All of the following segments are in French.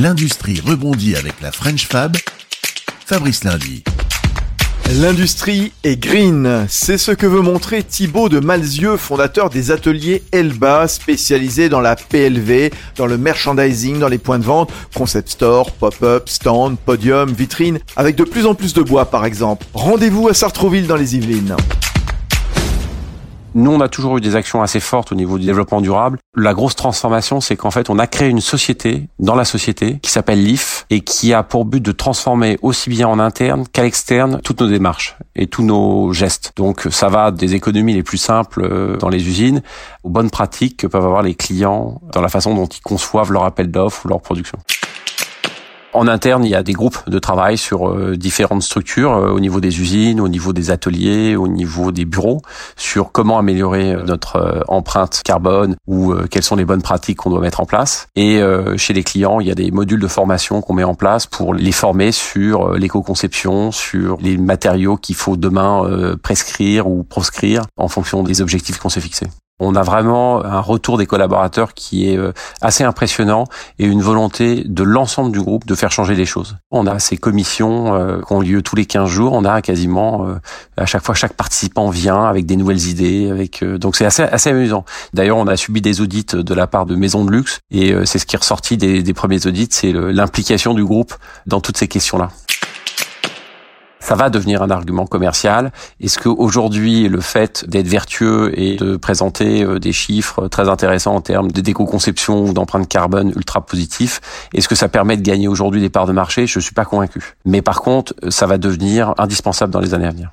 L'industrie rebondit avec la French Fab. Fabrice Lundi. L'industrie est green, c'est ce que veut montrer Thibaut de Malzieux, fondateur des ateliers Elba, spécialisés dans la PLV, dans le merchandising, dans les points de vente, concept store, pop-up, stand, podium, vitrine, avec de plus en plus de bois par exemple. Rendez-vous à Sartrouville dans les Yvelines. Nous, on a toujours eu des actions assez fortes au niveau du développement durable. La grosse transformation, c'est qu'en fait, on a créé une société dans la société qui s'appelle LIF et qui a pour but de transformer aussi bien en interne qu'à l'externe toutes nos démarches et tous nos gestes. Donc, ça va des économies les plus simples euh, dans les usines aux bonnes pratiques que peuvent avoir les clients dans la façon dont ils conçoivent leur appel d'offres ou leur production. En interne, il y a des groupes de travail sur euh, différentes structures euh, au niveau des usines, au niveau des ateliers, au niveau des bureaux, sur comment améliorer euh, notre empreinte carbone ou quelles sont les bonnes pratiques qu'on doit mettre en place. Et chez les clients, il y a des modules de formation qu'on met en place pour les former sur l'éco-conception, sur les matériaux qu'il faut demain prescrire ou proscrire en fonction des objectifs qu'on s'est fixés. On a vraiment un retour des collaborateurs qui est euh, assez impressionnant et une volonté de l'ensemble du groupe de faire changer les choses. On a ces commissions euh, qui ont lieu tous les 15 jours. On a quasiment euh, à chaque fois chaque participant vient avec des nouvelles idées. Avec donc c'est assez assez amusant. D'ailleurs, on a subi des audits de la part de maisons de luxe et c'est ce qui est ressorti des, des premiers audits, c'est l'implication du groupe dans toutes ces questions-là ça va devenir un argument commercial. Est-ce qu'aujourd'hui, le fait d'être vertueux et de présenter euh, des chiffres très intéressants en termes de déco-conception ou d'empreinte carbone ultra positif, est-ce que ça permet de gagner aujourd'hui des parts de marché? Je suis pas convaincu. Mais par contre, ça va devenir indispensable dans les années à venir.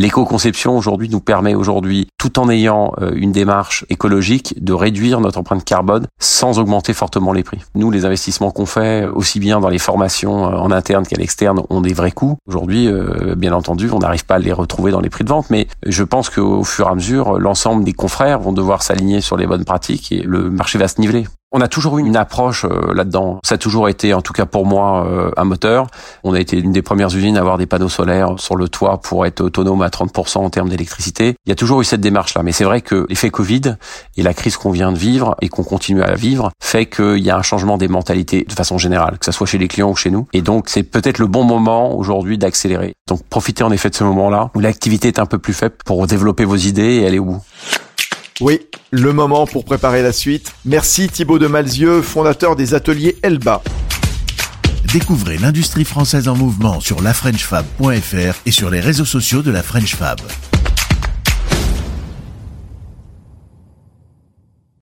L'éco-conception aujourd'hui nous permet aujourd'hui, tout en ayant euh, une démarche écologique, de réduire notre empreinte carbone sans augmenter fortement les prix. Nous, les investissements qu'on fait, aussi bien dans les formations euh, en interne qu'à l'externe, ont des vrais coûts. Aujourd'hui, euh, bien entendu, on n'arrive pas à les retrouver dans les prix de vente, mais je pense qu'au fur et à mesure, l'ensemble des confrères vont devoir s'aligner sur les bonnes pratiques et le marché va se niveler. On a toujours eu une approche euh, là-dedans. Ça a toujours été, en tout cas pour moi, euh, un moteur. On a été une des premières usines à avoir des panneaux solaires sur le toit pour être autonome à 30% en termes d'électricité. Il y a toujours eu cette démarche-là. Mais c'est vrai que l'effet Covid et la crise qu'on vient de vivre et qu'on continue à vivre fait qu'il y a un changement des mentalités de façon générale, que ce soit chez les clients ou chez nous. Et donc, c'est peut-être le bon moment aujourd'hui d'accélérer. Donc, profitez en effet de ce moment-là où l'activité est un peu plus faible pour développer vos idées et aller au bout. Oui, le moment pour préparer la suite. Merci Thibaut de Malzieux, fondateur des ateliers Elba. Découvrez l'industrie française en mouvement sur lafrenchfab.fr et sur les réseaux sociaux de la French Fab.